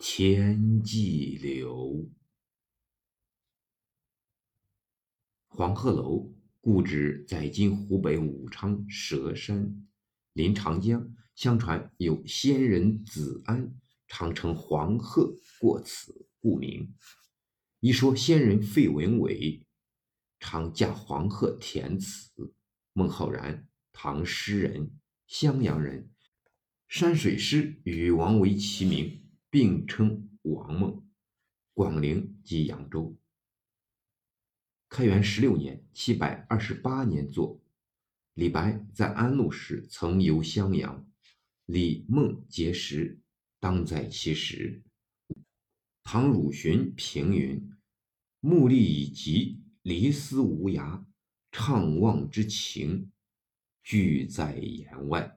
天际流。黄鹤楼，故址在今湖北武昌佘山，临长江。相传有仙人子安常乘黄鹤过此，故名。一说仙人费文伟常驾黄鹤填词。孟浩然，唐诗人，襄阳人，山水诗与王维齐名，并称王孟。广陵即扬州。开元十六年（七百二十八年）作。李白在安陆时曾游襄阳，李孟结识，当在其时。唐汝询评云：“目力以疾，离思无涯，怅望之情，俱在言外。”